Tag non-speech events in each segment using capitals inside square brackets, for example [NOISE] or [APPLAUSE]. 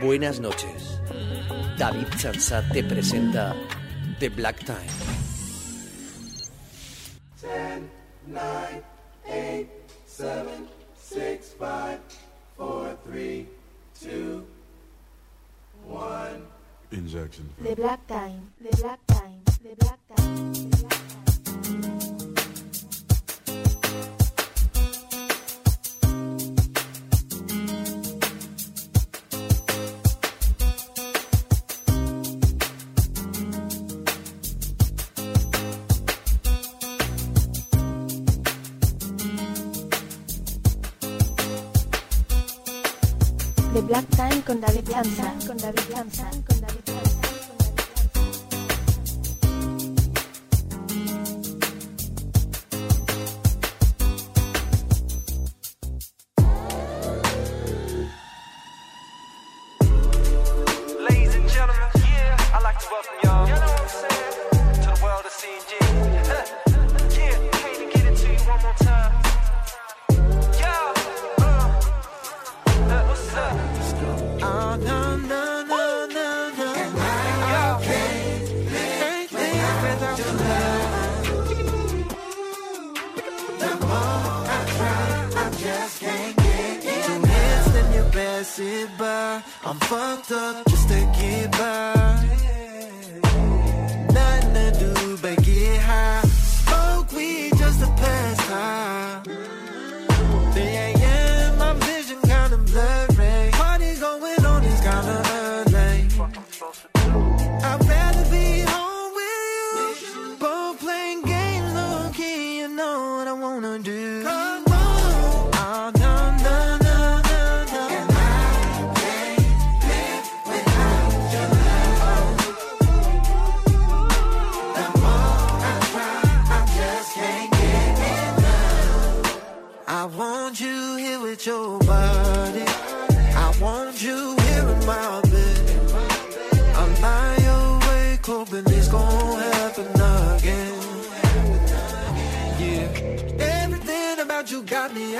Buenas noches. David Chansat te presenta The Black Time. Black Time, I'm fucked up just to get by.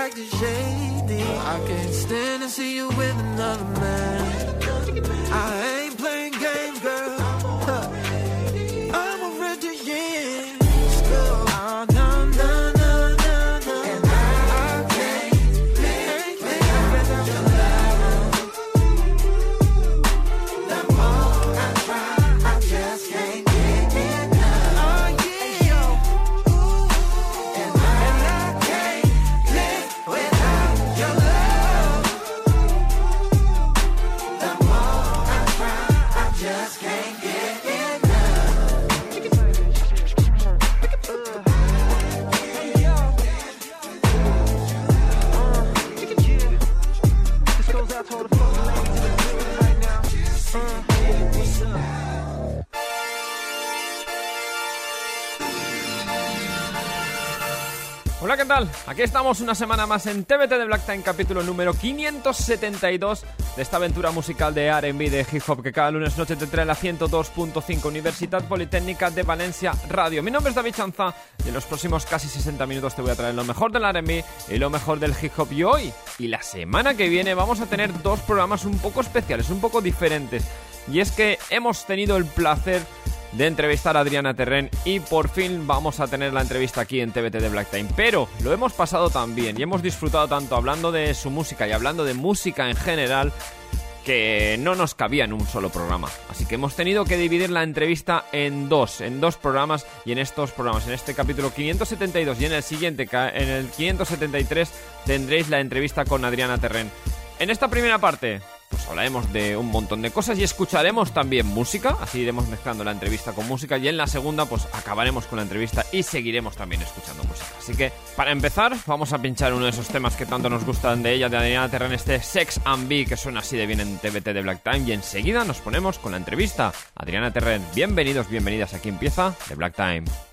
Acting shady. I can't stand to see you with another man. I ain't playing games, girl. Aquí estamos una semana más en TBT de Black Time, capítulo número 572 de esta aventura musical de R&B de hip hop que cada lunes noche te trae la 102.5 Universidad Politécnica de Valencia Radio. Mi nombre es David Chanza y en los próximos casi 60 minutos te voy a traer lo mejor del R&B y lo mejor del hip hop. Y hoy y la semana que viene vamos a tener dos programas un poco especiales, un poco diferentes. Y es que hemos tenido el placer de entrevistar a Adriana Terren y por fin vamos a tener la entrevista aquí en TBT de Black Time. Pero lo hemos pasado tan bien y hemos disfrutado tanto hablando de su música y hablando de música en general que no nos cabía en un solo programa. Así que hemos tenido que dividir la entrevista en dos, en dos programas y en estos programas, en este capítulo 572 y en el siguiente, en el 573, tendréis la entrevista con Adriana Terren. En esta primera parte, pues hablaremos de un montón de cosas y escucharemos también música, así iremos mezclando la entrevista con música y en la segunda pues acabaremos con la entrevista y seguiremos también escuchando música. Así que para empezar vamos a pinchar uno de esos temas que tanto nos gustan de ella, de Adriana Terren, este Sex and Be que suena así de bien en TBT de Black Time y enseguida nos ponemos con la entrevista. Adriana Terren, bienvenidos, bienvenidas, aquí empieza The Black Time.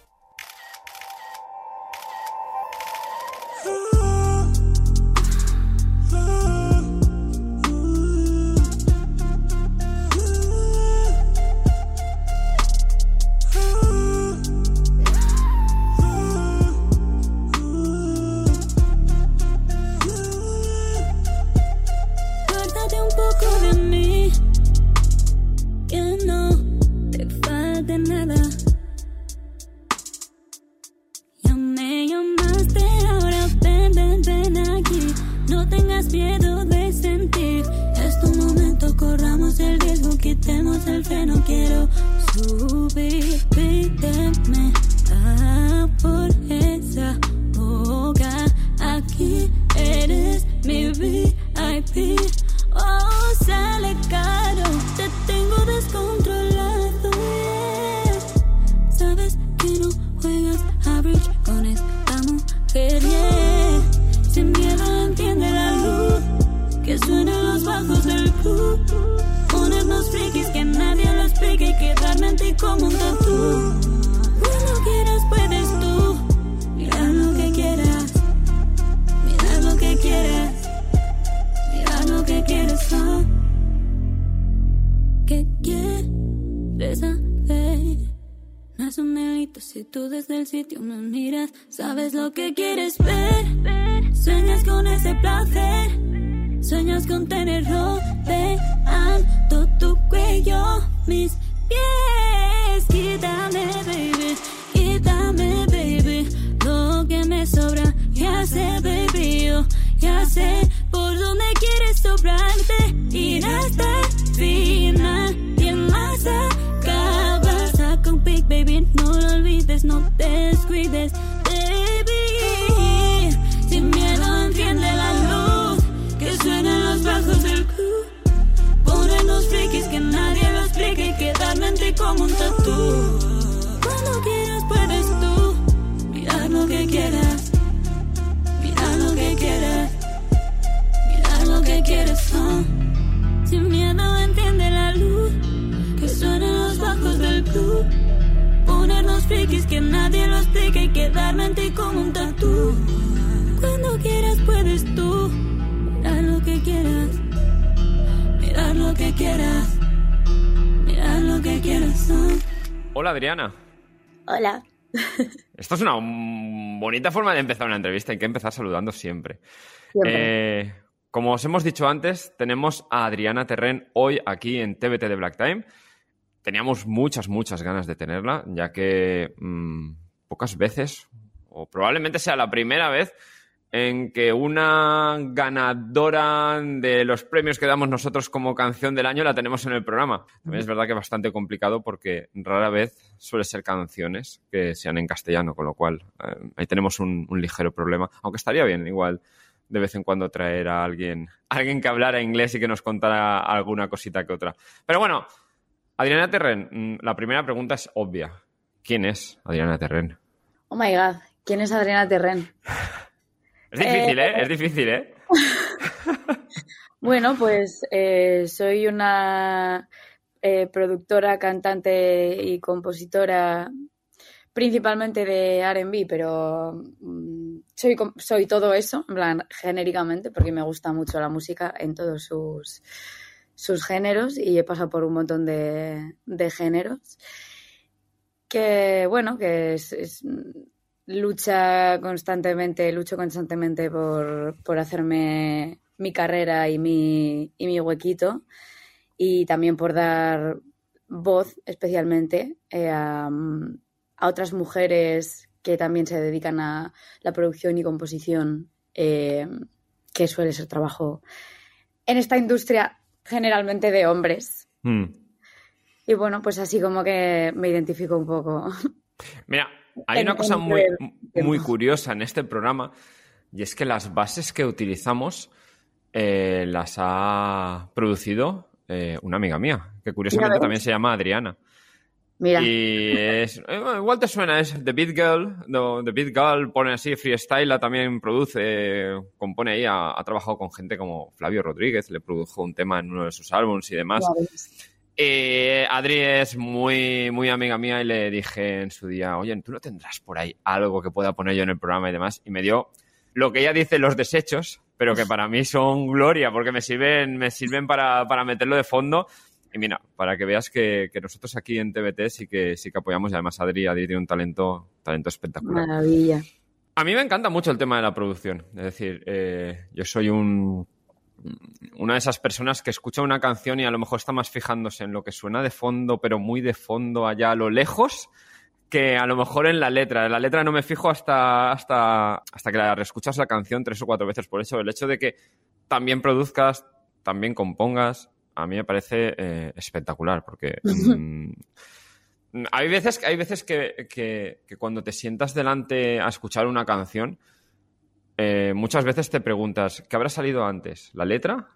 Miras. Sabes lo que quieres ver. Sueñas con ese placer. Sueñas con tener rodeando tu cuello, mis pies. Quítame, baby. Quítame, baby. Lo que me sobra, ya sé, baby. Yo ya sé por dónde quieres sobrarte. Ir hasta el final. Y en más acaba. Un pic, baby. No lo olvides, no te descuides, baby. Sin miedo, enciende la luz. Que suenen los bajos del club. Ponen los frikis que nadie lo explique y quedarme en como un tatú. Cuando quieras puedes tú mirar lo que quieras, mirar lo que quieras, mirar lo que quieras. ah. Sin miedo enciende la luz, que suenen los bajos del club. Ponernos frikis que nadie lo explique y quedarme en ti como un tatú. Cuando quieras puedes tú mirar lo que quieras, mirar lo que quieras, mirar lo que quieras. Hola Adriana. Hola. [LAUGHS] Esto es una bonita forma de empezar una entrevista. Hay que empezar saludando siempre. Siempre. Eh, como os hemos dicho antes, tenemos a Adriana Terren hoy aquí en TBT de Black Time. Teníamos muchas, muchas ganas de tenerla, ya que mm, pocas veces, o probablemente sea la primera vez, en que una ganadora de los premios que damos nosotros como canción del año la tenemos en el programa. También es verdad que es bastante complicado porque rara vez suele ser canciones que sean en castellano, con lo cual eh, ahí tenemos un, un ligero problema. Aunque estaría bien, igual de vez en cuando traer a alguien, alguien que hablara inglés y que nos contara alguna cosita que otra. Pero bueno, Adriana Terren, mm, la primera pregunta es obvia. ¿Quién es Adriana Terren? Oh my god, ¿quién es Adriana Terren? [LAUGHS] Es difícil, ¿eh? Eh, Es difícil, ¿eh? [LAUGHS] Bueno, pues eh, soy una eh, productora, cantante y compositora principalmente de R&B, pero mm, soy, soy todo eso, en plan, genéricamente, porque me gusta mucho la música en todos sus, sus géneros y he pasado por un montón de, géneros. Que, bueno, que es- lucha constantemente, lucho constantemente por, por hacerme mi carrera y mi, y mi huequito y también por dar voz especialmente eh, a, a otras mujeres que también se dedican a la producción y composición, eh, que suele ser trabajo en esta industria generalmente de hombres. Mm. Y bueno, pues así como que me identifico un poco. Mira, hay una cosa muy, muy curiosa en este programa y es que las bases que utilizamos eh, las ha producido eh, una amiga mía, que curiosamente también se llama Adriana. Mira, Y es, eh, igual te suena, es The Beat Girl, no, The Beat Girl pone así, Freestyle también produce, compone ahí, ha, ha trabajado con gente como Flavio Rodríguez, le produjo un tema en uno de sus álbumes y demás. Eh, Adri es muy, muy amiga mía y le dije en su día, oye, ¿tú no tendrás por ahí algo que pueda poner yo en el programa y demás? Y me dio lo que ella dice, los desechos, pero que para mí son gloria, porque me sirven, me sirven para, para meterlo de fondo. Y mira, para que veas que, que nosotros aquí en TBT sí que, sí que apoyamos y además Adri, Adri tiene un talento, talento espectacular. maravilla. A mí me encanta mucho el tema de la producción. Es decir, eh, yo soy un, una de esas personas que escucha una canción y a lo mejor está más fijándose en lo que suena de fondo, pero muy de fondo allá a lo lejos, que a lo mejor en la letra. En la letra no me fijo hasta, hasta, hasta que la reescuchas la canción tres o cuatro veces. Por eso, el hecho de que también produzcas, también compongas, a mí me parece eh, espectacular, porque mm, hay veces, hay veces que, que- que cuando te sientas delante a escuchar una canción, eh, muchas veces te preguntas, ¿qué habrá salido antes? ¿La letra?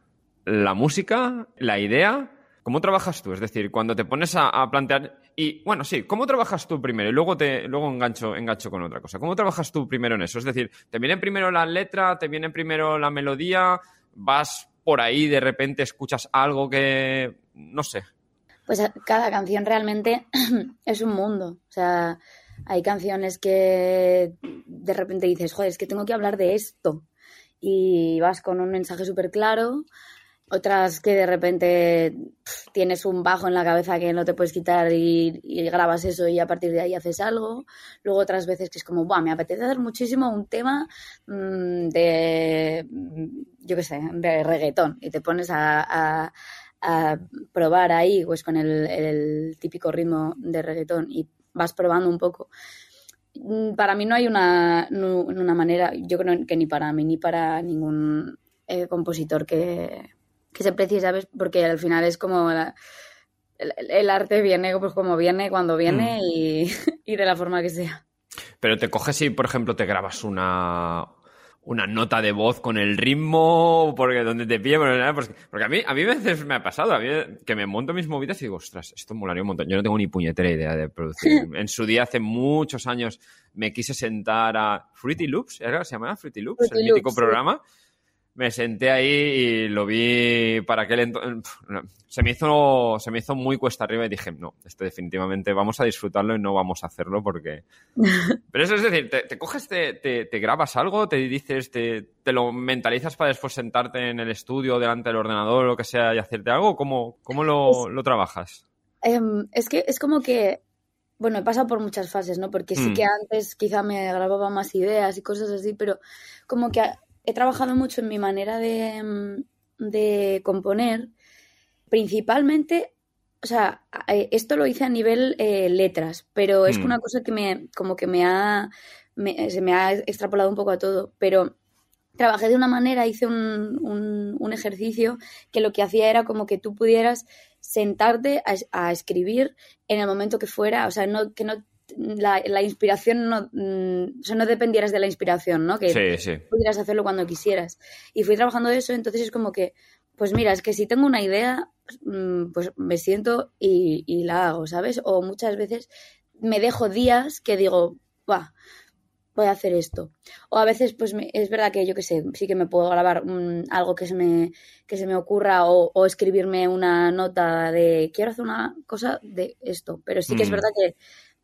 ¿La música? ¿La idea? ¿Cómo trabajas tú? Es decir, cuando te pones a, a plantear... Y bueno, sí, ¿cómo trabajas tú primero? Y luego te luego engancho, engancho con otra cosa. ¿Cómo trabajas tú primero en eso? Es decir, ¿te viene primero la letra? ¿Te viene primero la melodía? ¿Vas por ahí, de repente escuchas algo que... no sé. Pues a- cada canción realmente [CLEARS THROAT] es un mundo. O sea, hay canciones que de repente dices, joder, es que tengo que hablar de esto. Y vas con un mensaje súper claro. Otras que de repente tienes un bajo en la cabeza que no te puedes quitar y, grabas eso y a partir de ahí haces algo. Luego otras veces que es como, Buah, me apetece hacer muchísimo un tema mm, de, mm, yo qué sé, de reggaetón y te pones a, probar ahí pues con el, típico ritmo de reggaetón y vas probando un poco. Mm, Para mí no hay una, una manera, yo creo que ni para mí ni para ningún eh, compositor que, que se precie, ¿sabes? Porque al final es como la- el, el arte viene pues como viene, cuando viene y, [LAUGHS] y de la forma que sea. Pero te coges y, por ejemplo, te grabas una, una nota de voz con el ritmo, porque donde te pille, porque, a mí, a mí veces me ha pasado, a mí que me monto mis movidas y digo, ostras, esto molaría un montón. Yo no tengo ni puñetera idea de producir. [LAUGHS] En su día, hace muchos años, me quise sentar a Fruity Loops, ¿era? ¿se llamaba Fruity Loops? Fruity el mítico sí. programa. Me senté ahí y lo vi para aquel entonces. Se me hizo, se me hizo muy cuesta arriba y dije, no, esto definitivamente vamos a disfrutarlo y no vamos a hacerlo porque [LAUGHS] pero eso es decir, te, te coges, te, te- te grabas algo, te dices, te, te lo mentalizas para después sentarte en el estudio delante del ordenador lo que sea y hacerte algo. ¿Cómo, cómo lo, lo trabajas? Em, es que es como que, bueno, he pasado por muchas fases, ¿no? Porque sí Mm. que antes quizá me grababa más ideas y cosas así, pero como que he trabajado mucho en mi manera de, mm, de componer, principalmente, o sea, eh, esto lo hice a nivel eh, letras, pero es Mm. una cosa que me, como que me ha, me- se me ha extrapolado un poco a todo, pero trabajé de una manera, hice un, un- un ejercicio que lo que hacía era como que tú pudieras sentarte a, a escribir en el momento que fuera, o sea, no, que no la, la inspiración no, mm, o sea, no dependieras de la inspiración, ¿no? Que Sí, sí. pudieras hacerlo cuando quisieras. Y fui trabajando eso, entonces es como que, pues mira, es que si tengo una idea, mm, pues me siento y, y la hago, ¿sabes? O muchas veces me dejo días que digo, va, voy a hacer esto. O a veces, pues me- es verdad que yo qué sé, sí que me puedo grabar mm, algo que se me, que se me ocurra o, o escribirme una nota de quiero hacer una cosa de esto. Pero sí que es verdad que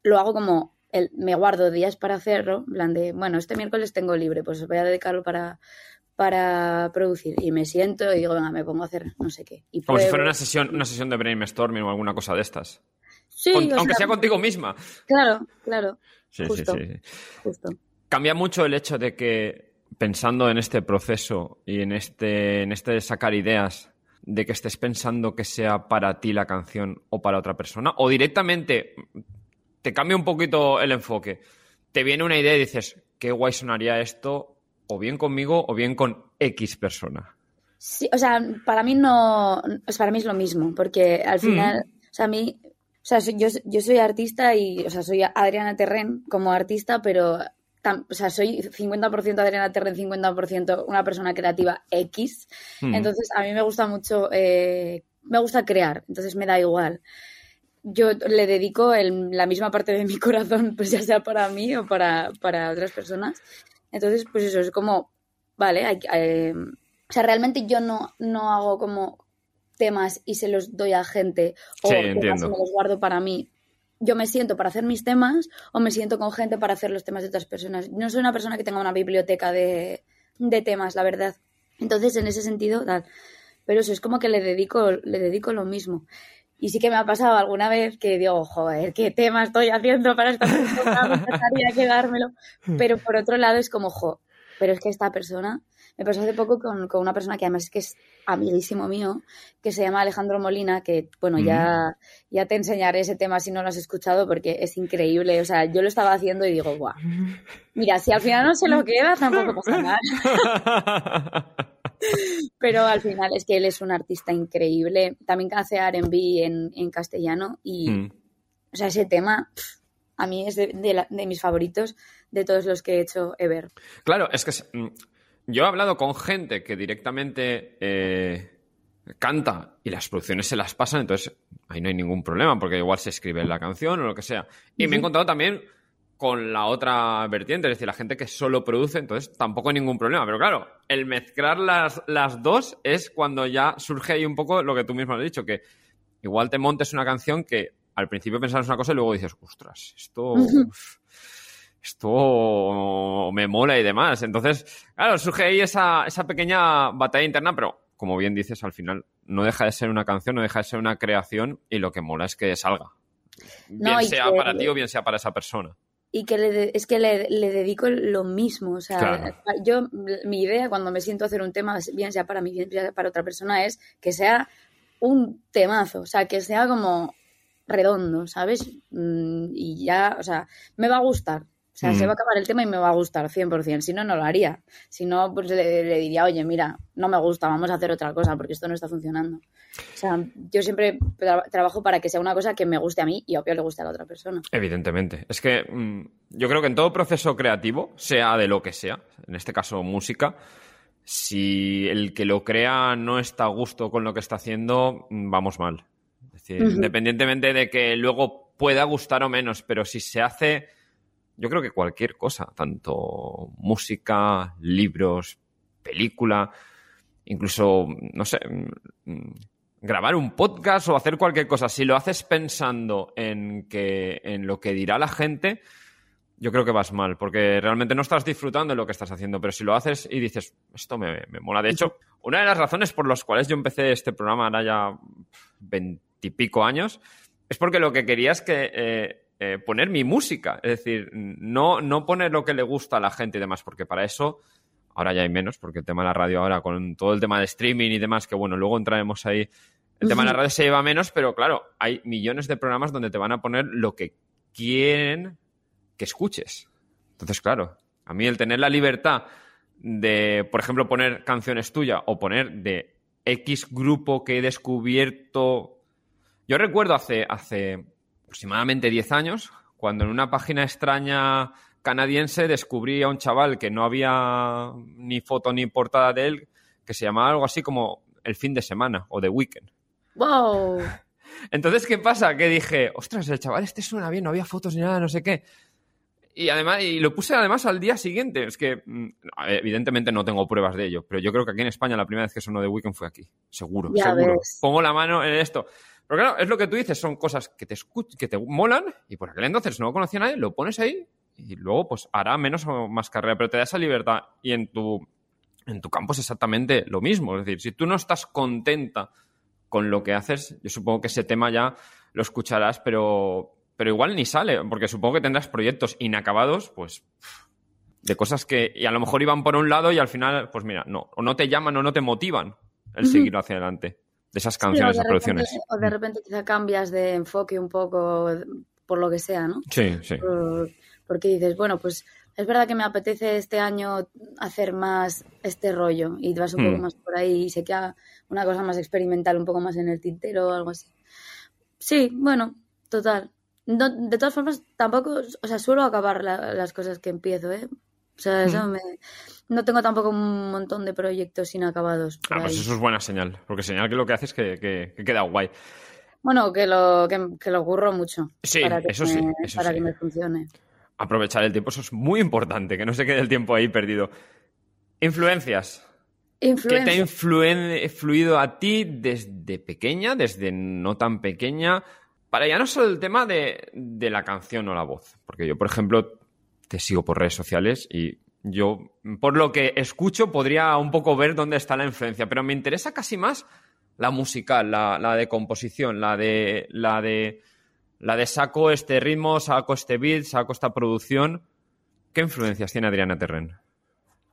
lo hago como el, me guardo días para hacerlo, en plan de, bueno, este miércoles tengo libre, pues voy a dedicarlo para, para producir. Y me siento y digo, venga, me pongo a hacer no sé qué. Y Como si fuera una sesión, una sesión de brainstorming o alguna cosa de estas. Sí, Con- aunque sea, sea contigo misma. Claro, claro, Sí, sí, Justo. sí, sí. justo. Cambia mucho el hecho de que, pensando en este proceso y en este, en este sacar ideas, de que estés pensando que sea para ti la canción o para otra persona, o directamente te cambia un poquito el enfoque. Te viene una idea y dices, qué guay sonaría esto, o bien conmigo o bien con X persona. Sí, o sea, para mí no, o sea, para mí es lo mismo, porque al final, o sea, a mí, o sea, soy- yo, yo soy artista y, o sea, soy Adriana Terren como artista, pero, tam- o sea, soy 50% Adriana Terren, 50% una persona creativa X. Mm. Entonces, a mí me gusta mucho, eh, me gusta crear, entonces me da igual. Yo le dedico el- la misma parte de mi [LAUGHS] corazón, pues ya sea para mí o para, para otras personas. Entonces, pues eso, es como, vale, hay, eh, o sea, realmente yo no, no hago como temas y se los doy a gente o Sí, temas entiendo. y me los guardo para mí. Yo me siento para hacer mis temas o me siento con gente para hacer los temas de otras personas. No soy una persona que tenga una biblioteca de, de temas, la verdad. Entonces, en ese sentido, tal. Pero eso es como que le dedico, le dedico lo mismo. Y sí que me ha pasado alguna vez que digo, joder, qué tema estoy haciendo para esta persona, [LAUGHS] me encantaría quedármelo. Pero por otro lado es como, jo, pero es que esta persona, me pasó hace poco con, con una persona que además es que es amiguísimo mío, que se llama Alejandro Molina, que bueno, ya, ya te enseñaré ese tema si no lo has escuchado porque es increíble. O sea, yo lo estaba haciendo y digo, guau, mira, si al final no se lo queda, tampoco pasa nada. [LAUGHS] Pero al final es que él es un artista increíble. También hace R&B en, en castellano y, Mm. o sea, ese tema a mí es de, de la- de mis favoritos de todos los que he hecho ever. Claro, es que mm, yo he hablado con gente que directamente eh, canta y las producciones se las pasan, entonces ahí no hay ningún problema, porque igual se escribe la canción o lo que sea. Y me he encontrado también con la otra vertiente, es decir, la gente que solo produce, entonces tampoco hay ningún problema. Pero claro, el mezclar las, las dos es cuando ya surge ahí un poco lo que tú mismo has dicho, que igual te montes una canción que al principio pensabas una cosa y luego dices, ostras, esto esto me mola y demás. Entonces, claro, surge ahí esa, esa pequeña batalla interna, pero como bien dices, al final no deja de ser una canción, no deja de ser una creación y lo que mola es que salga. No, bien y sea que- para ti o bien sea para esa persona. Y que le de- es que le, le dedico lo mismo. O sea, Claro. yo, mi idea cuando me siento a hacer un tema, bien sea para mí, bien sea para otra persona, es que sea un temazo. O sea, que sea como redondo, ¿sabes? Mm, Y ya, o sea, me va a gustar. O sea, Mm. se va a acabar el tema y me va a gustar 100%. Si no, no lo haría. Si no, pues le, le diría, oye, mira, no me gusta, vamos a hacer otra cosa porque esto no está funcionando. O sea, yo siempre tra- trabajo para que sea una cosa que me guste a mí y obvio le guste a la otra persona. Evidentemente. Es que mm, yo creo que en todo proceso creativo, sea de lo que sea, en este caso música, si el que lo crea no está a gusto con lo que está haciendo, mm, vamos mal. Es decir, independientemente de que luego pueda gustar o menos, pero si se hace, yo creo que cualquier cosa, tanto música, libros, película, incluso, no sé, mm, mm, grabar un podcast o hacer cualquier cosa, si lo haces pensando en que en lo que dirá la gente, yo creo que vas mal, porque realmente no estás disfrutando de lo que estás haciendo, pero si lo haces y dices, esto me, me mola. De hecho, una de las razones por las cuales yo empecé este programa ahora ya veintipico años, es porque lo que quería es que eh, eh, poner mi música, es decir, no, no poner lo que le gusta a la gente y demás, porque para eso ahora ya hay menos, porque el tema de la radio ahora con todo el tema de streaming y demás, que bueno, luego entraremos ahí, el tema de la radio se lleva menos, pero claro, hay millones de programas donde te van a poner lo que quieren que escuches. Entonces, claro, a mí el tener la libertad de, por ejemplo, poner canciones tuyas o poner de X grupo que he descubierto. Yo recuerdo hace, hace aproximadamente 10 años, cuando en una página extraña canadiense descubrí a un chaval que no había ni foto ni portada de él, que se llamaba algo así como El fin de semana o The Weekend. ¡Wow! [LAUGHS] Entonces, ¿qué pasa? Que dije, ostras, el chaval este suena bien, no había fotos ni nada, no sé qué. Y además, y lo puse además al día siguiente. Es que, mm, evidentemente no tengo pruebas de ello, pero yo creo que aquí en España la primera vez que sonó The Weeknd fue aquí. Seguro, Ya seguro. ves. Pongo la mano en esto. Pero claro, es lo que tú dices, son cosas que te escuch que te molan, y por aquel entonces no lo conocía nadie, lo pones ahí, y luego pues hará menos o más carrera, pero te da esa libertad. Y en tu, en tu campo es exactamente lo mismo. Es decir, si tú no estás contenta con lo que haces, yo supongo que ese tema ya lo escucharás, pero, pero igual ni sale, porque supongo que tendrás proyectos inacabados, pues, de cosas que y a lo mejor iban por un lado y al final, pues mira, no, o no te llaman o no te motivan el Ujú. seguir hacia adelante de esas canciones, Sí, o esas de producciones. O de repente quizá cambias de enfoque un poco por lo que sea, ¿no? Sí, sí. Por- porque dices, bueno, pues es verdad que me apetece este año hacer más este rollo y vas un Hmm. poco más por ahí y se queda una cosa más experimental, un poco más en el tintero o algo así. Sí, bueno, total. No- de todas formas, tampoco, o sea, suelo acabar la- las cosas que empiezo, ¿eh? O sea, eso Hmm. me... No tengo tampoco un montón de proyectos inacabados Ah, pues eso es buena señal, porque señal que lo que haces es que, que- que queda guay. Bueno, que lo, que, que lo curro mucho. Sí, para que eso me, sí, eso para sí. que me funcione. Aprovechar el tiempo, eso es muy importante, que no se quede el tiempo ahí perdido. Influencias. ¿Qué te ha influen- influido a ti desde pequeña, desde no tan pequeña? Para ya no solo el tema de, de la canción o la voz, porque yo, por ejemplo, te sigo por redes sociales y yo, por lo que escucho, podría un poco ver dónde está la influencia, pero me interesa casi más la musical, la, la de composición, la de, la de, la de saco este ritmo, saco este beat, saco esta producción. ¿Qué influencias tiene Adriana Terren?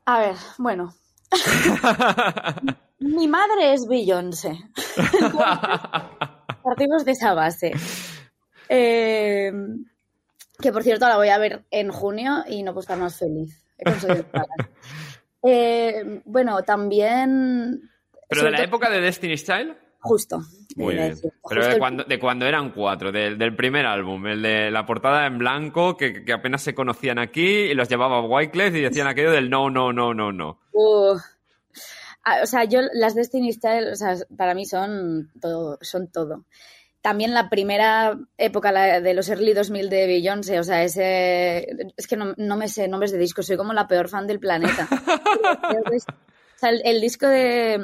A ver, bueno. [LAUGHS] Mi madre es Beyoncé. [LAUGHS] Partimos de esa base. Eh, que por cierto la voy a ver en junio y no puedo estar más feliz. He conseguido [LAUGHS] pagar. Eh, bueno, también. ¿Pero de la época de Destiny's Child? Justo. Muy a bien. decir, Pero de el- cuando, de cuando eran cuatro, del, del primer álbum, el de la portada en blanco, que, que apenas se conocían aquí, y los llevaba Wyclef y decían aquello del no, no, no, no, no. Uh. O sea, yo las Destiny's Child, o sea, para mí son todo, son todo. También la primera época la de los early 2000 de Beyoncé, o sea, ese es que no, no me sé nombres de discos, soy como la peor fan del planeta. [LAUGHS] o sea, el, el disco de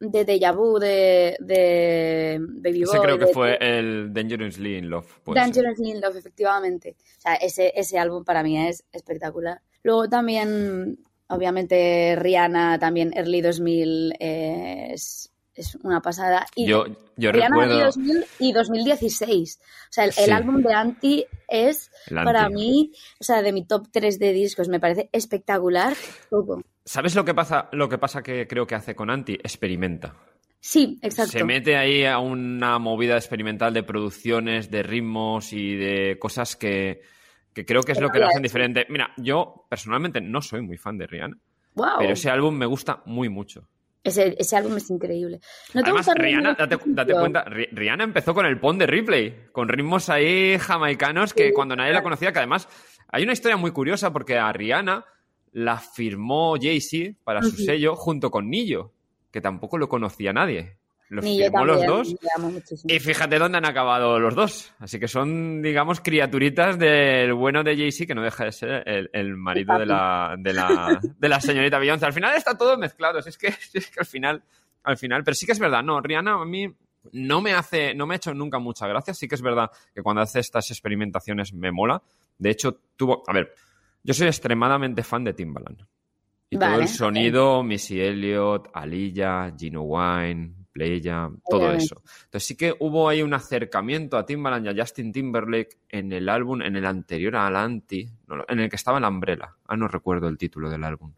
de Deja Vu, de, de Baby Ese Boy, creo que de- fue el Dangerously in Love. Dangerously in Love, efectivamente. O sea, ese, ese álbum para mí es espectacular. Luego también obviamente Rihanna también, Early 2000 eh, es, es una pasada. Y Yo, yo Rihanna recuerdo... Early 2000 y 2016. O sea, el, álbum de Anti es para mí, o sea, de mi top 3 de discos. Me parece espectacular todo. ¿Sabes lo que pasa? Lo que pasa que creo que hace con Anti, experimenta. Sí, exacto. Se mete ahí a una movida experimental de producciones, de ritmos y de cosas que, que creo que es lo que lo hacen diferente. Mira, yo personalmente no soy muy fan de Rihanna, Wow. pero ese álbum me gusta muy mucho. Ese, ese álbum es increíble. ¿No te Además, gusta Rihanna, date, date cuenta, Ri- Rihanna empezó con el pon de Ripley, con ritmos ahí jamaicanos que Sí, cuando nadie la conocía, que además hay una historia muy curiosa porque a Rihanna la firmó Jay-Z para su sello junto con Nillo, que tampoco lo conocía nadie. Los Ni firmó los dos y fíjate dónde han acabado los dos. Así que son, digamos, criaturitas del bueno de Jay-Z, que no deja de ser el, el marido de la, de, la, de la señorita Beyoncé. Al final está todo mezclado. Es que, [LAUGHS] es que al final, al final. Pero sí que es verdad, no, Rihanna a mí no me hace, no me ha hecho nunca mucha gracia. Sí que es verdad que cuando hace estas experimentaciones me mola. De hecho, tuvo. A ver, yo soy extremadamente fan de Timbaland. Y todo Vale, el sonido, Missy Elliott, Aliyah, Gino Wine, Playa, todo eso. Entonces sí que hubo ahí un acercamiento a Timbaland y a Justin Timberlake en el álbum, en el anterior al Anti, no, en el que estaba la Umbrella. Ah, no recuerdo el título del álbum.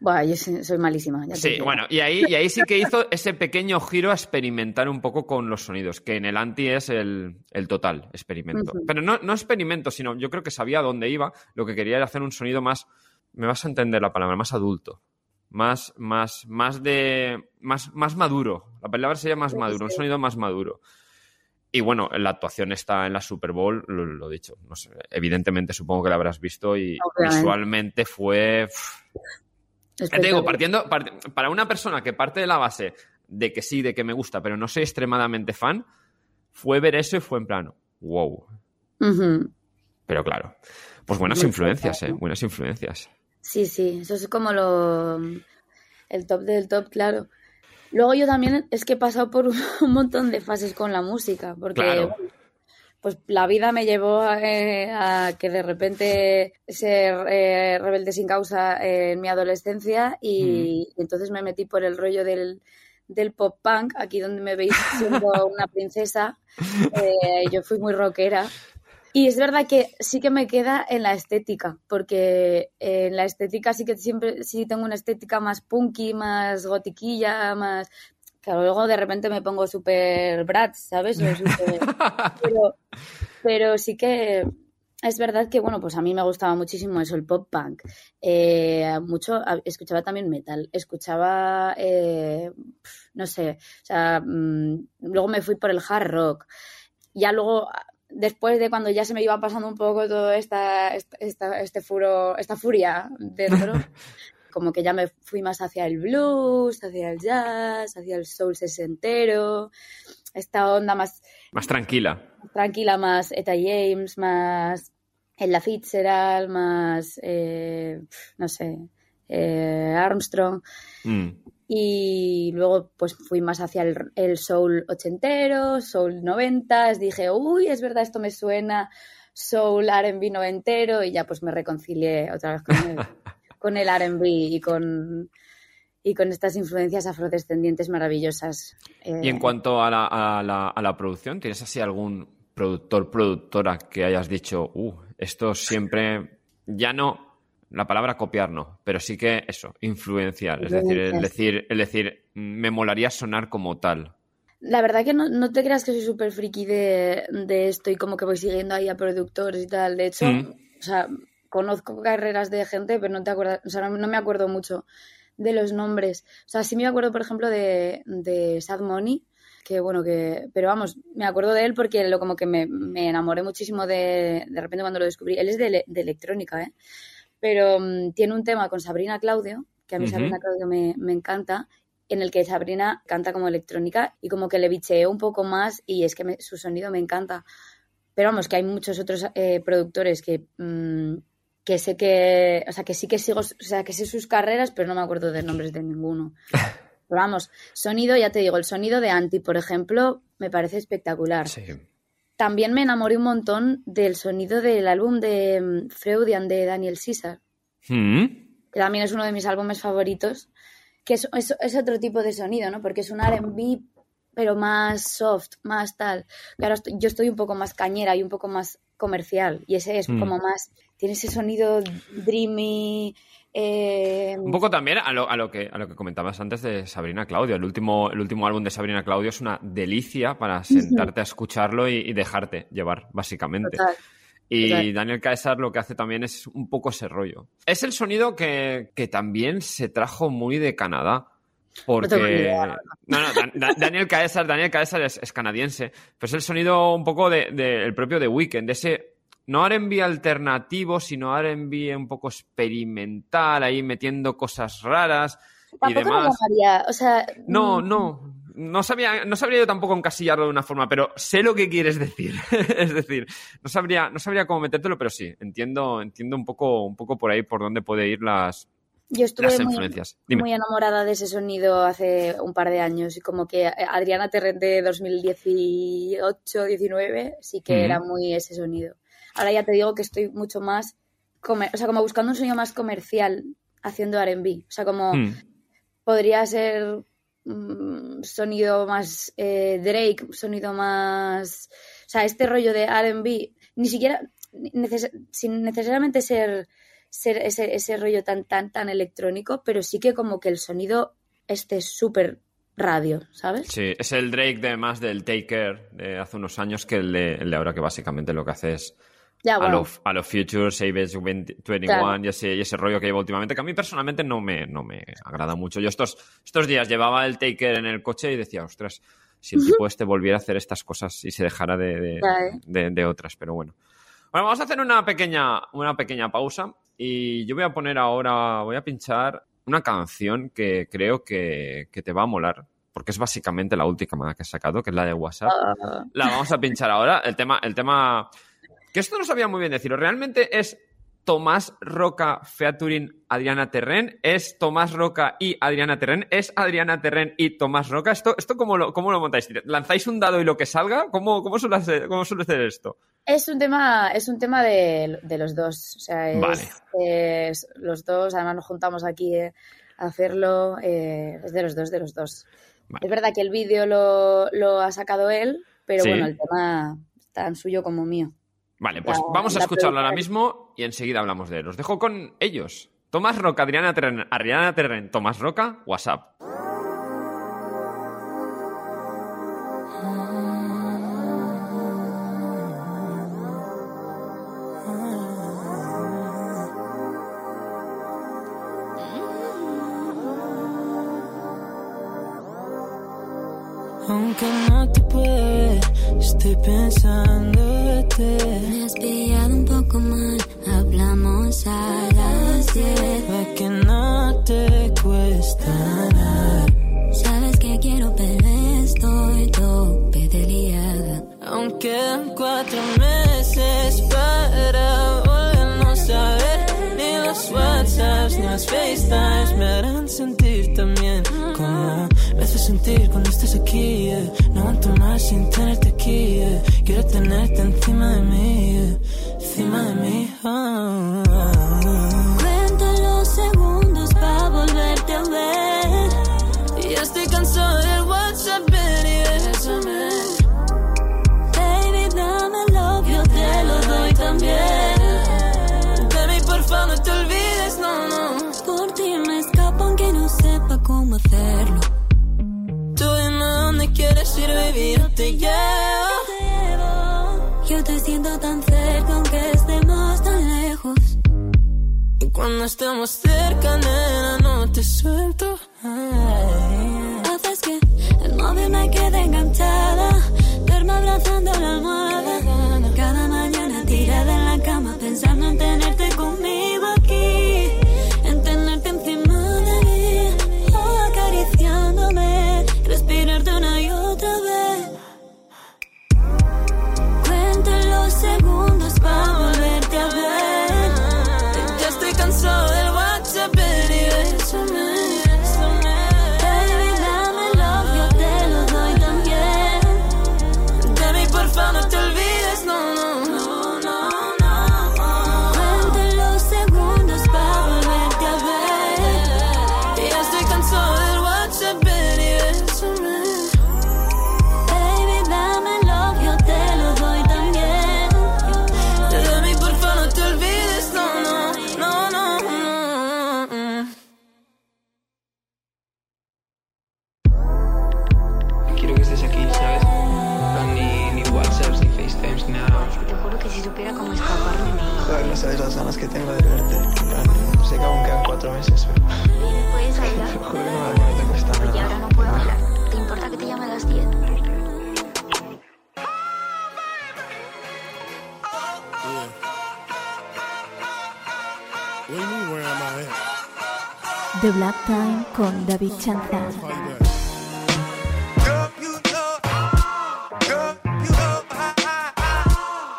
Buah, yo soy malísima. ya Sí, bueno, y ahí, y ahí sí que hizo ese pequeño giro a experimentar un poco con los sonidos, que en el anti es el, el total experimento. Pero no, no experimento, sino yo creo que sabía a dónde iba. Lo que quería era hacer un sonido más, me vas a entender la palabra, más adulto. Más, más, más de. Más, más maduro. La palabra sería más Sí, maduro, un sonido más maduro. Y bueno, la actuación está en la Super Bowl, lo, lo dicho. No sé, evidentemente supongo que la habrás visto y Obviamente. visualmente fue. te digo, partiendo, part- para una persona que parte de la base de que sí, de que me gusta, pero no soy extremadamente fan, fue ver eso y fue en plan, wow. Pero claro, pues buenas Muy influencias, eh, buenas influencias. Sí, sí, eso es como lo el top del top, claro. Luego yo también es que he pasado por [LAUGHS] un montón de fases con la música, porque Claro. pues la vida me llevó a, eh, a que de repente ser eh, rebelde sin causa eh, en mi adolescencia y, y entonces me metí por el rollo del, del pop punk, aquí donde me veis siendo [LAUGHS] una princesa. Eh, yo fui muy rockera. Y es verdad que sí que me queda en la estética, porque en la estética sí que siempre sí tengo una estética más punky, más gotiquilla, más... Claro, luego de repente me pongo súper Bratz, ¿sabes? O súper- [LAUGHS] pero, pero sí que es verdad que, bueno, pues a mí me gustaba muchísimo eso, el pop punk. Eh, mucho, escuchaba también metal, escuchaba, eh, no sé, o sea, mm, luego me fui por el hard rock. Ya luego, después de cuando ya se me iba pasando un poco toda esta, esta, este furo, esta furia dentro, [LAUGHS] como que ya me fui más hacia el blues, hacia el jazz, hacia el soul sesentero, esta onda más Más tranquila. tranquila, más Eta James, más Ella Fitzgerald, más, eh, no sé, eh, Armstrong. Mm. Y luego pues fui más hacia el, el soul ochentero, soul noventas, dije, uy, es verdad, esto me suena, soul R&B noventero, y ya pues me reconcilié otra vez con el, [LAUGHS] con el R&B y con, y con estas influencias afrodescendientes maravillosas. Eh, Y en cuanto a la, a la- a la producción, ¿tienes así algún productor, productora que hayas dicho, uh, esto siempre, ya no, la palabra copiar no, pero sí que eso, influenciar, es decir, el decir, el decir, me molaría sonar como tal. La verdad que no, no te creas que soy súper friki de, de esto y como que voy siguiendo ahí a productores y tal. De hecho, Mm. o sea, conozco carreras de gente, pero no te acuerdas, o sea, no, no me acuerdo mucho de los nombres. O sea, sí me acuerdo, por ejemplo, de, de Sad Money, que bueno, que, pero vamos, me acuerdo de él porque lo como que me, me enamoré muchísimo de, de repente cuando lo descubrí. Él es de, de electrónica, ¿eh? Pero mm, tiene un tema con Sabrina Claudio, que a mí. Sabrina Claudio me, me encanta, en el que Sabrina canta como electrónica y como que le bicheo un poco más y es que me- su sonido me encanta. Pero vamos, que hay muchos otros eh, productores que, mm, que sé que, o sea, que sí que sigo, o sea, que sé sus carreras, pero no me acuerdo de nombres de ninguno. [LAUGHS] Pero vamos, sonido, ya te digo, el sonido de Anti, por ejemplo, me parece espectacular. Sí. También me enamoré un montón del sonido del álbum de mm, Freudian de Daniel Caesar. Mm. que también es uno de mis álbumes favoritos, que es, es, es otro tipo de sonido, ¿no? Porque es un R&B pero más soft, más tal. Claro, yo estoy un poco más cañera y un poco más comercial y ese es Mm. como más, tiene ese sonido dreamy, eh, Un poco también a lo, a lo que a lo que comentabas antes de Sabrina Claudio. El último, el último álbum de Sabrina Claudio es una delicia para sentarte a escucharlo y, y dejarte llevar, básicamente. total. Y Total. Daniel Caesar lo que hace también es un poco ese rollo. Es el sonido que, que también se trajo muy de Canadá. Porque. No, no, Dan- Dan- Daniel Caesar, Daniel Caesar es, es canadiense. Pero es el sonido un poco del de, propio The Weeknd. Ese. No RB alternativo, sino RB un poco experimental, ahí metiendo cosas raras y Tampoco lo demás. llamaría, o sea... No, mm, no. No sabía, no sabría yo tampoco encasillarlo de una forma, pero sé lo que quieres decir. [LAUGHS] es decir, no sabría, no sabría cómo metértelo, pero sí, entiendo, entiendo un poco, un poco por ahí por dónde puede ir las, Yo estuve las muy, enamorada de ese sonido hace un par de años y como que Adriana Terren de 2018, 19 sí que era muy ese sonido. Ahora ya te digo que estoy mucho más, comer- o sea, como buscando un sonido más comercial haciendo R&B. O sea, como Mm. podría ser mm, sonido más eh, Drake, sonido más... O sea, este rollo de R&B, ni siquiera, neces- sin necesariamente ser, ser ese, ese rollo tan, tan, tan electrónico, pero sí que como que el sonido esté súper radio, ¿sabes? Sí, es el Drake de más del Taker de hace unos años que el de, el de ahora, que básicamente lo que hace es Ya, a bueno, lo, a lo Future, Savage 20 21 Claro. y, ese, y ese rollo que lleva últimamente, que a mí personalmente no me, no me agrada mucho. Yo estos, estos días llevaba el Taker en el coche y decía, ostras, si el tipo este volviera a hacer estas cosas y se dejara de, de, Ya, ¿eh? de- de otras, pero bueno. Bueno, vamos a hacer una pequeña, una pequeña pausa y yo voy a poner ahora, voy a pinchar una canción que creo que, que te va a molar, porque es básicamente la última que he sacado, que es la de WhatsApp. ah, La vamos a pinchar ahora. El tema, el tema. Que esto no sabía muy bien decirlo. Realmente es Tomás Roca featuring Adriana Terren. Es Tomás Roca y Adriana Terren. Es Adriana Terren y Tomás Roca. ¿Esto, esto cómo, lo, cómo lo montáis? ¿Lanzáis un dado y lo que salga? ¿Cómo, cómo, suele, hacer, cómo suele ser esto? Es un tema, es un tema de, de los dos. O sea, es, Vale. es los dos, además nos juntamos aquí eh, a hacerlo. eh, es de los dos, de los dos. Vale. Es verdad que el vídeo lo, lo ha sacado él, pero Sí. bueno, el tema tan suyo como mío. Vale, pues La- vamos a escucharlo ahora mismo y enseguida hablamos de él. Os dejo con ellos. Tomás Roca, Adriana Terren, Adriana Terren, Tomás Roca, WhatsApp. Baby, yo te llevo. Yo te siento tan cerca aunque estemos tan lejos. Y cuando estamos cerca, nena, no te suelto. Ay. Haces que el móvil me quede enganchada. Duermo abrazando la almohada. What do you mean, where am I at? The Black Time con David I.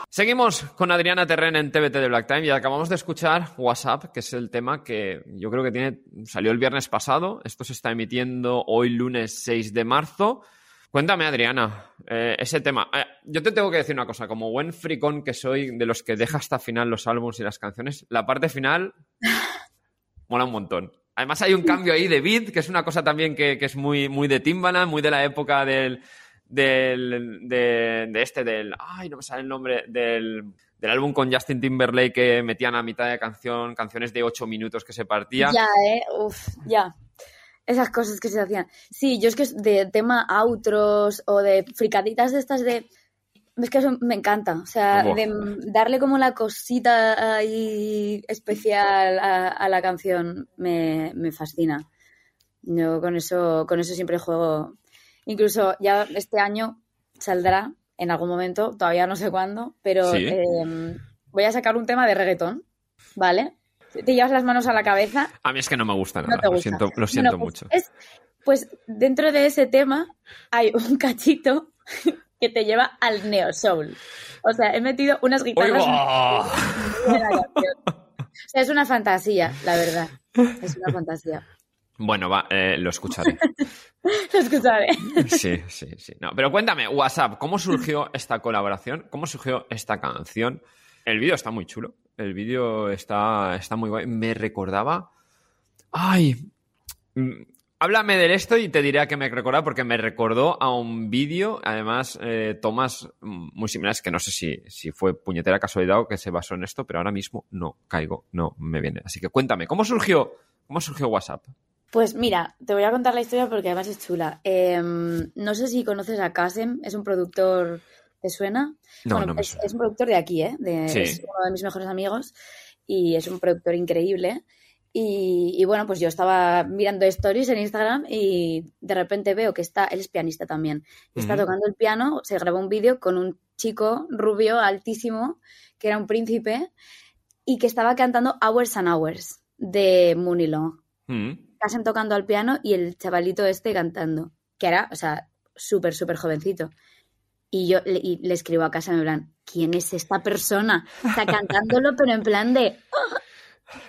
Seguimos con Adriana Terren en TBT de Black Time y acabamos de escuchar WhatsApp, que es el tema que yo creo que tiene salió el viernes pasado. Esto se está emitiendo hoy lunes 6 de marzo. Cuéntame, Adriana, eh, ese tema. Eh, yo te tengo que decir una cosa, como buen fricón que soy de los que deja hasta final los álbumes y las canciones, la parte final [LAUGHS] mola un montón. Además hay un cambio ahí de beat, que es una cosa también que, que es muy, muy de Timbaland, muy de la época del, del de, de este, del... Ay, no me sale el nombre, del, del álbum con Justin Timberlake que metían a mitad de canción canciones de 8 minutos que se partían. Ya, ¿eh? Uf, ya. Esas cosas que se hacían. Sí, yo es que de tema outros o de fricaditas de estas de... Es que eso me encanta. O sea, de darle como la cosita ahí especial a, a la canción me, me fascina. Yo con eso, con eso siempre juego. Incluso ya este año saldrá en algún momento, todavía no sé cuándo, pero Sí. eh, voy a sacar un tema de reggaetón, ¿vale? Te llevas las manos a la cabeza A mí es que no me gusta no nada, te lo siento, lo siento Bueno, pues mucho. es- pues dentro de ese tema hay un [LAUGHS] cachito que te lleva al neo soul. O sea, he metido unas ¡Uy, guitarras en la canción. O sea, es una fantasía, la verdad. Es una fantasía. Bueno, va, eh, lo escucharé. [LAUGHS] Lo escucharé. Sí, sí, sí. No, pero cuéntame, WhatsApp, ¿cómo surgió esta colaboración? ¿Cómo surgió esta canción? El vídeo está muy chulo. El vídeo está, está muy guay. Me recordaba. Ay. mm, Háblame de esto y te diré a qué me recordaba, porque me recordó a un vídeo, además, eh, tomas muy similares, que no sé si, si fue puñetera casualidad o que se basó en esto, pero ahora mismo no caigo, no me viene. Así que cuéntame, ¿cómo surgió, cómo surgió WhatsApp? Pues mira, te voy a contar la historia porque además es chula. Eh, no sé si conoces a Kasem, es un productor. ¿Te suena? No, Bueno, no me es, suena. es un productor de aquí, ¿eh? De, Sí. Es uno de mis mejores amigos y es un productor increíble. Y, y bueno, pues yo estaba mirando stories en Instagram y de repente veo que está, él es pianista también, y está tocando el piano, se grabó un vídeo con un chico rubio altísimo, que era un príncipe, y que estaba cantando Hours and Hours de Long. Mm. Casen tocando al piano y el chavalito este cantando, que era, o sea, súper, súper jovencito. Y yo le, y le escribo a casa en plan, ¿quién es esta persona? Está cantándolo, pero en plan de.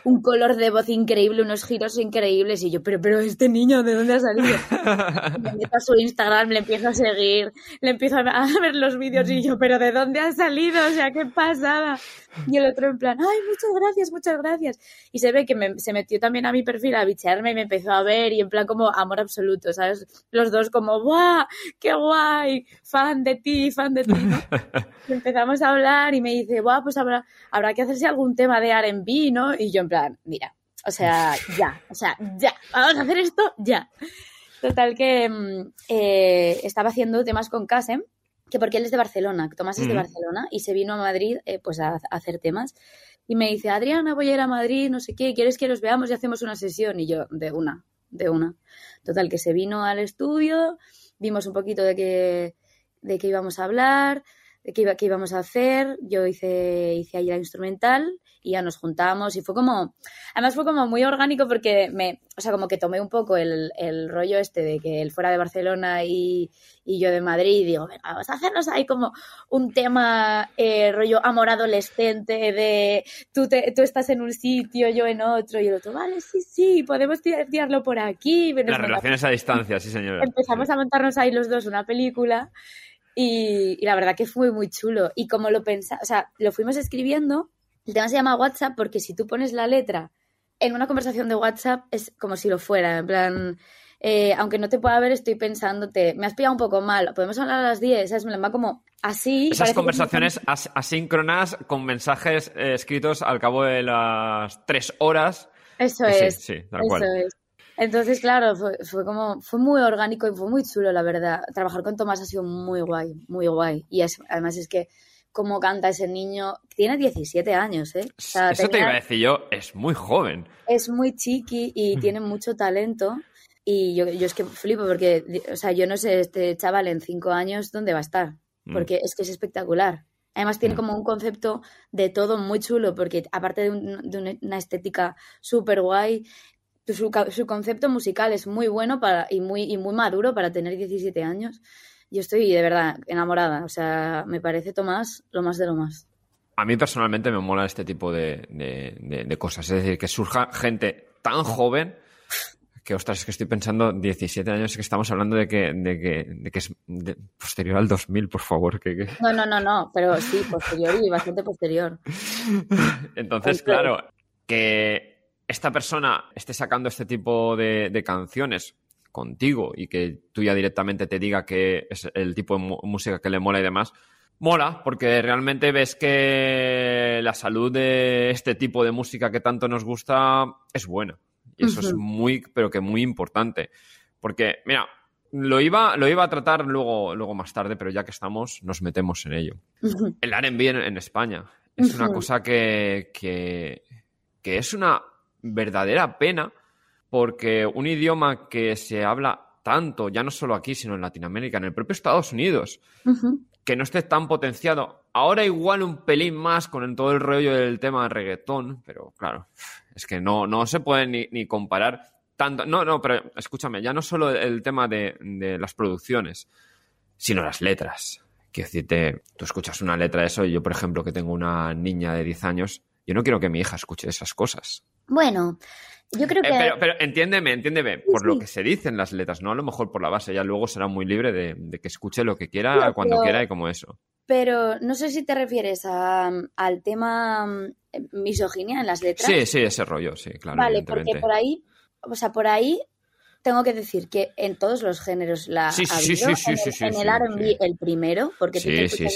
Un color de voz increíble, unos giros increíbles. Y yo, pero, pero este niño, ¿de dónde ha salido? [LAUGHS] Me meto a su Instagram, le empiezo a seguir, le empiezo a a ver los vídeos y yo, pero ¿de dónde ha salido? O sea, qué pasada. Y el otro en plan, ay, muchas gracias, muchas gracias. Y se ve que me- se metió también a mi perfil a bichearme y me empezó a ver y en plan como amor absoluto, ¿sabes? Los dos como, ¡guau! ¡Qué guay! Fan de ti, fan de ti. ¿no? [LAUGHS] Y empezamos a hablar y me dice, guau, pues habrá, habrá que hacerse algún tema de R&B, ¿no? Y yo en plan, mira, o sea, ya, o sea, ya, vamos a hacer esto ya. Total que mm, eh, estaba haciendo temas con Casem, que porque él es de Barcelona, Tomás es de. Barcelona y se vino a Madrid eh, pues a, a hacer temas. Y me dice, Adriana, voy a ir a Madrid, no sé qué, ¿quieres que los veamos y hacemos una sesión? Y yo, de una, de una. Total, que se vino al estudio, vimos un poquito de qué, de qué íbamos a hablar, de qué, iba, qué íbamos a hacer. Yo hice, hice ahí la instrumental y ya nos juntamos y fue como, además fue como muy orgánico porque me, o sea, como que tomé un poco el, el rollo este de que él fuera de Barcelona y, y yo de Madrid y digo, venga, vamos a hacernos ahí como un tema eh, rollo amor adolescente de tú, te, tú estás en un sitio, yo en otro y el otro, vale, sí, sí, podemos tirar- tirarlo por aquí. Las relaciones a distancia, sí, señora. empezamos a montarnos ahí los dos una película y, y la verdad que fue muy chulo. Y como lo pensamos, o sea, lo fuimos escribiendo, el tema se llama WhatsApp porque si tú pones la letra en una conversación de WhatsApp es como si lo fuera, en plan, eh, aunque no te pueda ver, estoy pensándote, me has pillado un poco mal, podemos hablar a las 10, ¿sabes? Me lo va como así. Esas conversaciones as- asíncronas con mensajes eh, escritos al cabo de las tres horas. Eso Sí, es. sí, tal eso cual. es. Entonces, claro, fue, fue como, fue muy orgánico y fue muy chulo, la verdad. Trabajar con Tomás ha sido muy guay, muy guay. Y es- además es que cómo canta ese niño. Tiene 17 años, ¿eh? O sea, Eso te iba a decir yo, es muy joven. es muy chiqui y tiene mucho talento. Y yo, yo es que flipo porque, o sea, yo no sé este chaval en cinco años dónde va a estar. Mm. Porque es que es espectacular. Además tiene como un concepto de todo muy chulo porque aparte de, un- de una- estética súper guay, su, su concepto musical es muy bueno para, y, muy, y muy maduro para tener 17 años. Yo estoy de verdad enamorada. O sea, me parece Tomás lo más de lo más. A mí personalmente me mola este tipo de, de- de- de cosas. Es decir, que surja gente tan joven que, ostras, es que estoy pensando 17 años que estamos hablando de que, de que, de que es de- posterior al 2000, por favor. Que, que- No, no, no, no, pero sí, posterior y bastante posterior. [LAUGHS] Entonces, claro, que esta persona esté sacando este tipo de, de canciones contigo y que tú ya directamente te diga que es el tipo de música que le mola y demás, mola, porque realmente ves que la salud de este tipo de música que tanto nos gusta es buena. Y eso es muy, pero que muy importante. Porque, mira, lo iba, lo iba a tratar luego, luego más tarde, pero ya que estamos, nos metemos en ello el R&B en, en España. Es una cosa que, que, que es una verdadera pena porque un idioma que se habla tanto, ya no solo aquí, sino en Latinoamérica, en el propio Estados Unidos, que no esté tan potenciado. Ahora igual un pelín más con todo el rollo del tema de reggaetón, pero claro, es que no, no se puede ni, ni comparar tanto. No, no, pero escúchame, ya no solo el tema de, de las producciones, sino las letras. Quiero decirte, tú escuchas una letra de eso y yo, por ejemplo, que tengo una niña de 10 años, yo no quiero que mi hija escuche esas cosas. Bueno, yo creo que... Eh, pero, pero entiéndeme, entiéndeme, por sí. lo que se dicen las letras, no a lo mejor por la base, ya luego será muy libre de, de que escuche lo que quiera, cuando quiera y como eso. Pero no sé si te refieres a, al tema mm, misoginia en las letras. Sí, sí, ese rollo, sí, claro. vale, porque por ahí, o sea, por ahí tengo que decir que en todos los géneros la Sí, sí, ha sí, habido. sí, sí, en el, en el R&B el primero, porque sí,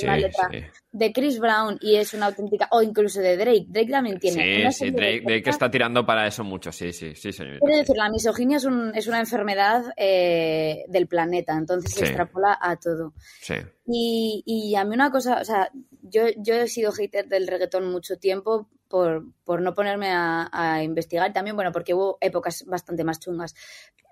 una letra de Chris Brown y es una auténtica, o incluso de Drake. Drake también tiene Sí, sí, Drake, Drake está tirando para eso mucho, sí, sí, sí, señorita. Quiero decir, la misoginia es, un- es una enfermedad eh, del planeta, entonces se extrapola a todo. Sí. Y, y a mí una cosa, o sea, yo, yo he sido hater del reggaetón mucho tiempo por, por no ponerme a, a investigar. También, bueno, porque hubo épocas bastante más chungas.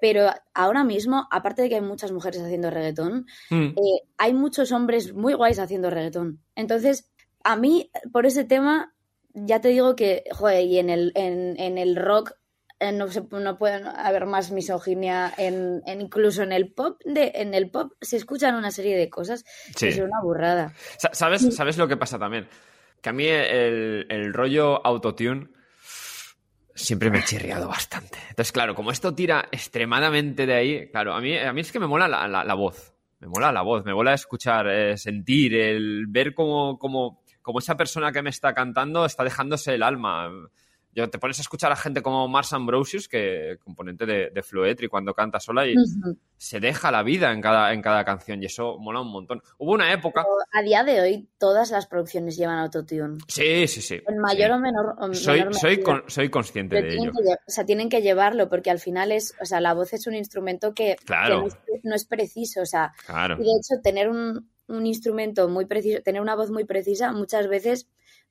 Pero ahora mismo, aparte de que hay muchas mujeres haciendo reggaetón, Mm. eh, hay muchos hombres muy guays haciendo reggaetón. Entonces, a mí, por ese tema, ya te digo que, joder, y en el, en, en el rock eh, no, se, no puede haber más misoginia, en, en incluso en el pop, de, en el pop se escuchan una serie de cosas Sí. que son una burrada. Sa- ¿Sabes, ¿Sabes lo que pasa también? Que a mí el, el rollo autotune siempre me ha chirriado bastante. Entonces, claro, como esto tira extremadamente de ahí, claro, a mí, a mí es que me mola la, la- la voz. Me mola la voz, me mola escuchar, eh, sentir, el ver cómo, cómo, cómo esa persona que me está cantando está dejándose el alma. Yo, te pones a escuchar a gente como Mars Ambrosius, que componente de, de Floetri, cuando canta sola y se deja la vida en cada, en cada canción y eso mola un montón. Hubo una época... A día de hoy, todas las producciones llevan autotune. Sí, sí, sí. En mayor sí. o menor, o Soy, menor soy, con- soy consciente Pero de ello. que o sea, tienen que llevarlo porque al final es, o sea, la voz es un instrumento que, que Claro. no, es, no es preciso, o sea, Claro. y de hecho tener un, un instrumento muy preciso, tener una voz muy precisa muchas veces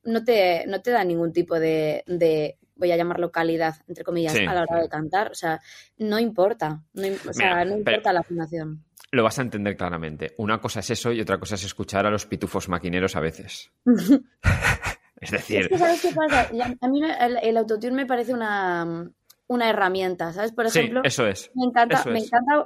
no te, no te da ningún tipo de, de, voy a llamarlo calidad, entre comillas, Sí, a la hora de cantar, o sea, no importa, no, o sea, Mira, no importa la afinación. Lo vas a entender claramente. Una cosa es eso y otra cosa es escuchar a los pitufos maquineros a veces. [LAUGHS] es decir, Es que, ¿sabes qué pasa? A mí el, el autotune me parece una, una herramienta, ¿sabes? Por sí, ejemplo, eso es. Me encanta, Eso me es. encanta,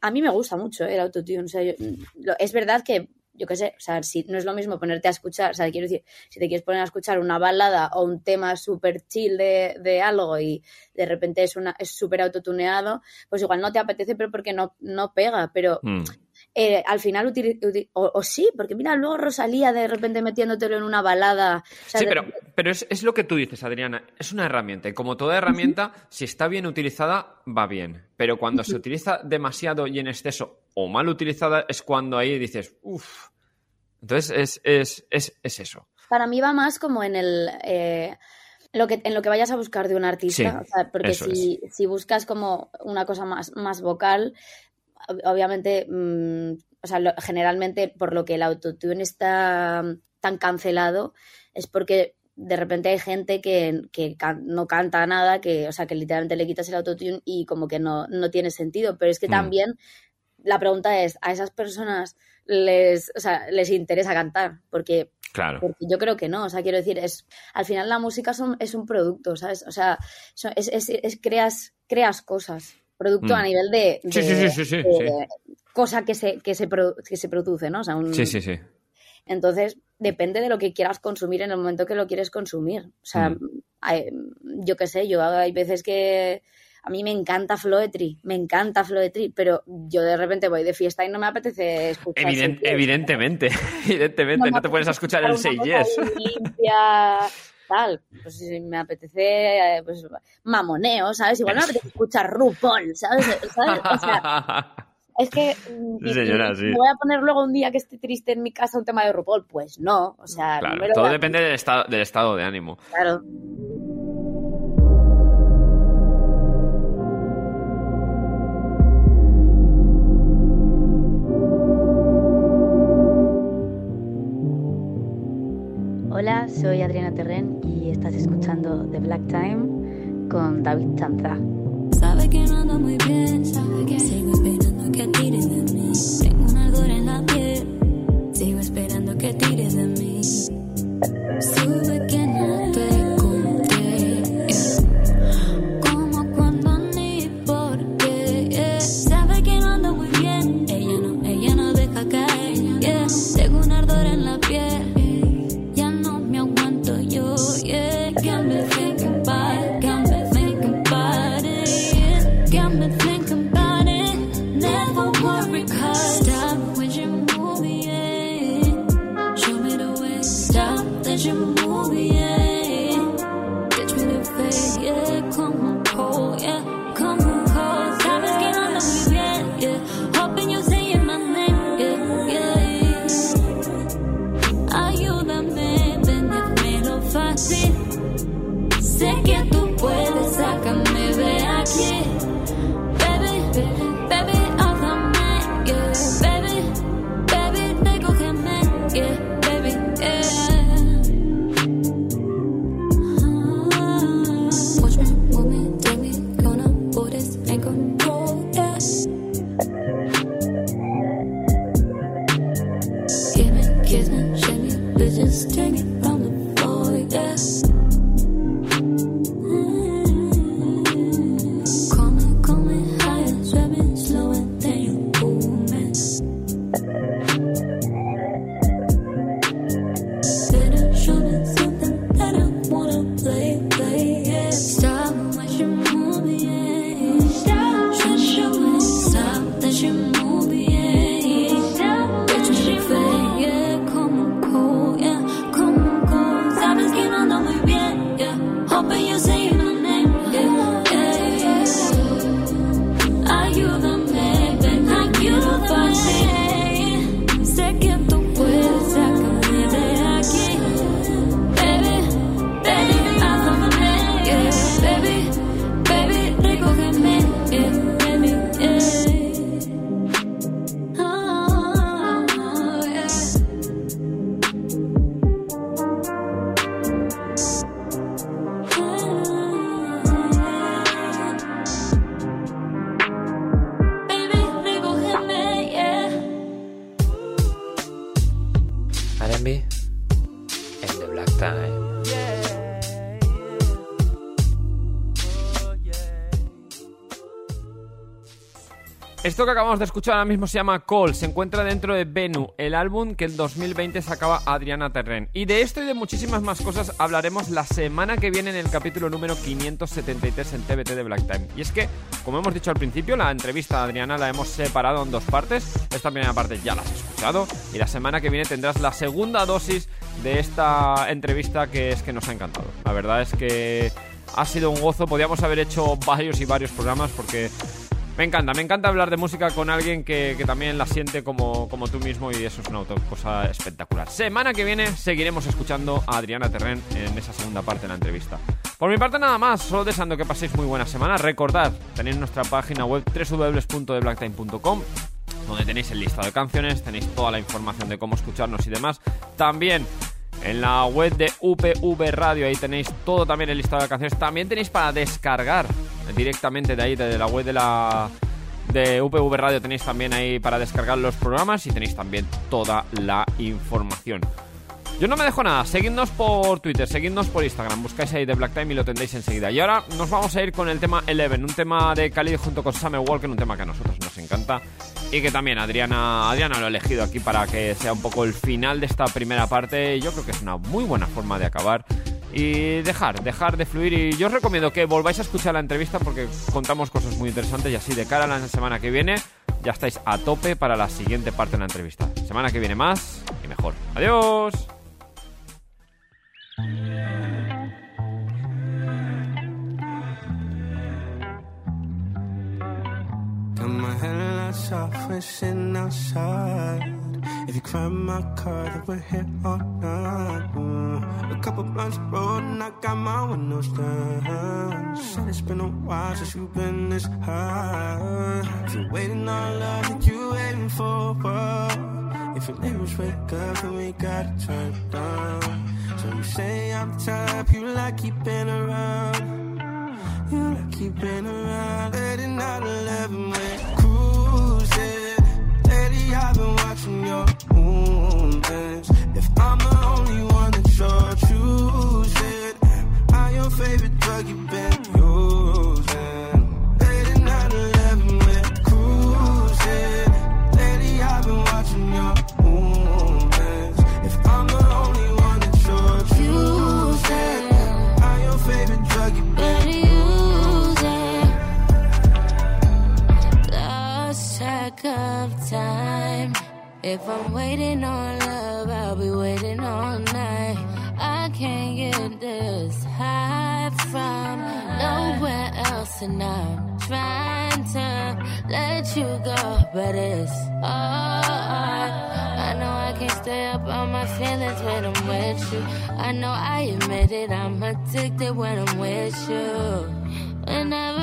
a mí me gusta mucho el autotune. O sea, yo- lo- es verdad que, yo qué sé, o sea, si no es lo mismo ponerte a escuchar, o sea, quiero decir, si te quieres poner a escuchar una balada o un tema súper chill de, de algo y de repente es una es súper autotuneado, pues igual no te apetece, pero porque no, no pega. Pero Mm. eh, al final, utili- uti- o, o sí, porque mira, luego Rosalía de repente metiéndotelo en una balada. o sea, Sí, pero, pero es, es lo que tú dices, Adriana. Es una herramienta. Y como toda herramienta, si está bien utilizada, va bien. Pero cuando se utiliza demasiado y en exceso o mal utilizada, es cuando ahí dices, uff. Entonces es, es, es, es eso. Para mí va más como en el eh, lo que en lo que vayas a buscar de un artista, Sí, o sea, porque si, si buscas como una cosa más, más vocal, ob- obviamente mm, o sea, lo- generalmente por lo que el autotune está mm, tan cancelado es porque de repente hay gente que, que can- no canta nada, que, o sea, que literalmente le quitas el autotune y como que no, no tiene sentido. Pero es que Mm. también la pregunta es, ¿a esas personas les, o sea, les interesa cantar? Porque Claro. porque yo creo que no, o sea, quiero decir, es al final la música son- es un producto, ¿sabes? O sea, es, es- es- creas, creas cosas, producto Mm. a nivel de, Sí, de- sí, sí, sí, sí, de cosa que se, que, se produ- que se produce, ¿no? O sea, un- Sí, sí, sí. Entonces, depende de lo que quieras consumir en el momento que lo quieres consumir. O sea, Mm. hay- yo qué sé, yo hay veces que a mí me encanta Floetry, me encanta Floetry, pero yo de repente voy de fiesta y no me apetece escuchar. Evident- evidentemente, [LAUGHS] evidentemente, no te pones a escuchar el Say Yes. limpia, tal. Pues si me apetece, eh, pues mamoneo, ¿sabes? Igual me apetece escuchar RuPaul, ¿sabes? ¿Sabes? O sea, [LAUGHS] es que mm, señora, sí. ¿me voy a poner luego un día que esté triste en mi casa un tema de RuPaul, pues no, o sea, no Claro, todo depende del estado, del estado de ánimo. Claro. Hola, soy Adriana Terren y estás escuchando The Black Time con David tires acabamos de escuchar ahora mismo se llama Call, se encuentra dentro de Venu, el álbum que en 2020 sacaba Adriana Terren. Y de esto y de muchísimas más cosas hablaremos la semana que viene en el capítulo número 573 en TBT de Black Time. Y es que, como hemos dicho al principio, la entrevista a Adriana la hemos separado en dos partes. Esta primera parte ya la has escuchado y la semana que viene tendrás la segunda dosis de esta entrevista que es que nos ha encantado. La verdad es que ha sido un gozo, podíamos haber hecho varios y varios programas porque me encanta, me encanta hablar de música con alguien que, también la siente como, como tú mismo y eso es una cosa espectacular. Semana que viene seguiremos escuchando a Adriana Terren en esa segunda parte de la entrevista. Por mi parte nada más, solo deseando que paséis muy buena semana. Recordad, tenéis nuestra página web www.thebblacktime.com donde tenéis el listado de canciones, tenéis toda la información de cómo escucharnos y demás. También en la web de UPV Radio, ahí tenéis todo también el listado de canciones. También tenéis para descargar directamente de ahí, desde la web de la de UPV Radio tenéis también ahí para descargar los programas y tenéis también toda la información. Yo no me dejo nada, seguidnos por Twitter, seguidnos por Instagram, buscáis ahí de Black Time y lo tendréis enseguida. Y ahora nos vamos a ir con el tema Eleven, un tema de Khalid junto con Summer Walker, un tema que a nosotros nos encanta y que también Adriana, Adriana lo ha elegido aquí para que sea un poco el final de esta primera parte. Yo creo que es una muy buena forma de acabar y dejar, dejar de fluir. Y yo os recomiendo que volváis a escuchar la entrevista porque contamos cosas muy interesantes y así de cara a la semana que viene ya estáis a tope para la siguiente parte de la entrevista. Semana que viene más y mejor. Adiós. If you climb my car, then we're here all night. Mm. A couple blunts rolled and I got my windows down. Said it's been a while since you've been this high. If you're waiting on love, that you waiting for what? If your neighbors wake up, then we gotta turn it down. So you say I'm the type you like keeping around. You like keeping around. Late at night, 11, we're cruising. Lady, I've been watching your movements. If I'm the only one that you're choosing, am I your favorite drug you've been using? If I'm waiting on love, I'll be waiting all night. I can't get this high from nowhere else, and I'm trying to let you go, but it's hard. I know I can't stay up on my feelings when I'm with you. I know I admit it, I'm addicted when I'm with you. Whenever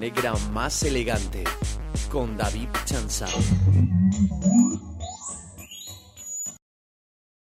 negra más elegante con David Chanzal.